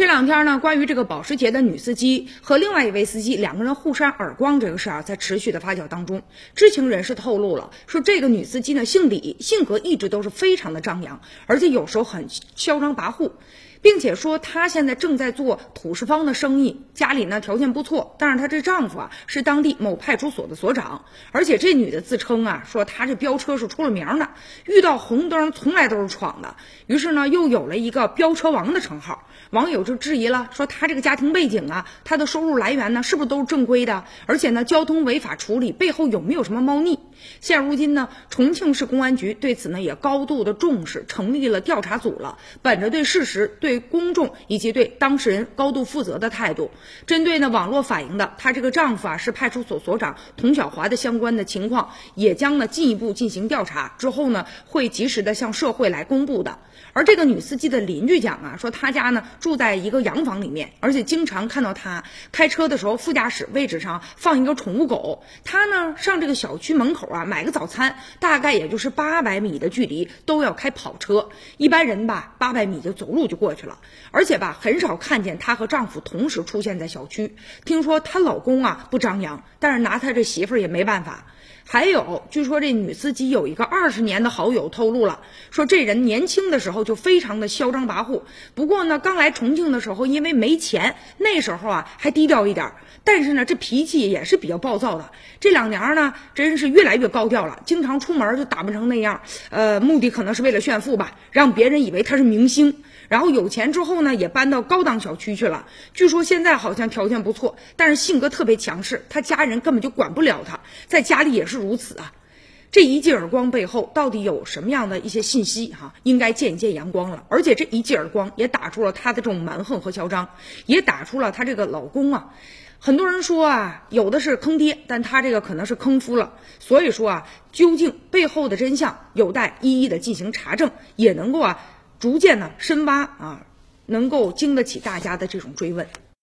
这两天呢，关于这个保时捷的女司机和另外一位司机两个人互扇耳光这个事儿啊，在持续的发酵当中。知情人士透露了，说这个女司机呢姓李，性格一直都是非常的张扬，而且有时候很嚣张跋扈。并且说她现在正在做土石方的生意，家里呢条件不错，但是她这丈夫啊是当地某派出所的所长，而且这女的自称啊说她这飙车是出了名的，遇到红灯从来都是闯的，于是呢又有了一个飙车王的称号。网友就质疑了，说她这个家庭背景啊，她的收入来源呢是不是都是正规的？而且呢交通违法处理背后有没有什么猫腻？现如今呢，重庆市公安局对此呢也高度的重视，成立了调查组了，本着对事实对。对公众以及对当事人高度负责的态度，针对呢网络反映的她这个丈夫啊是派出所所长童小华的相关的情况，也将呢进一步进行调查，之后呢会及时的向社会来公布的。而这个女司机的邻居讲啊，说她家呢住在一个洋房里面，而且经常看到她开车的时候，副驾驶位置上放一个宠物狗。她呢上这个小区门口啊买个早餐，大概也就是八百米的距离都要开跑车，一般人吧八百米就走路就过去。去了，而且吧，很少看见她和丈夫同时出现在小区。听说她老公啊不张扬，但是拿她这媳妇儿也没办法。还有，据说这女司机有一个二十年的好友透露了，说这人年轻的时候就非常的嚣张跋扈。不过呢，刚来重庆的时候因为没钱，那时候啊还低调一点。但是呢，这脾气也是比较暴躁的。这两年呢，真是越来越高调了，经常出门就打扮成那样。呃，目的可能是为了炫富吧，让别人以为他是明星。然后有钱之后呢，也搬到高档小区去了。据说现在好像条件不错，但是性格特别强势，他家人根本就管不了他，在家里也是如此啊。这一记耳光背后到底有什么样的一些信息？哈，应该见一见阳光了。而且这一记耳光也打出了他的这种蛮横和嚣张，也打出了他这个老公啊。很多人说啊，有的是坑爹，但他这个可能是坑夫了。所以说啊，究竟背后的真相有待一一的进行查证，也能够啊。逐渐呢深挖啊，能够经得起大家的这种追问。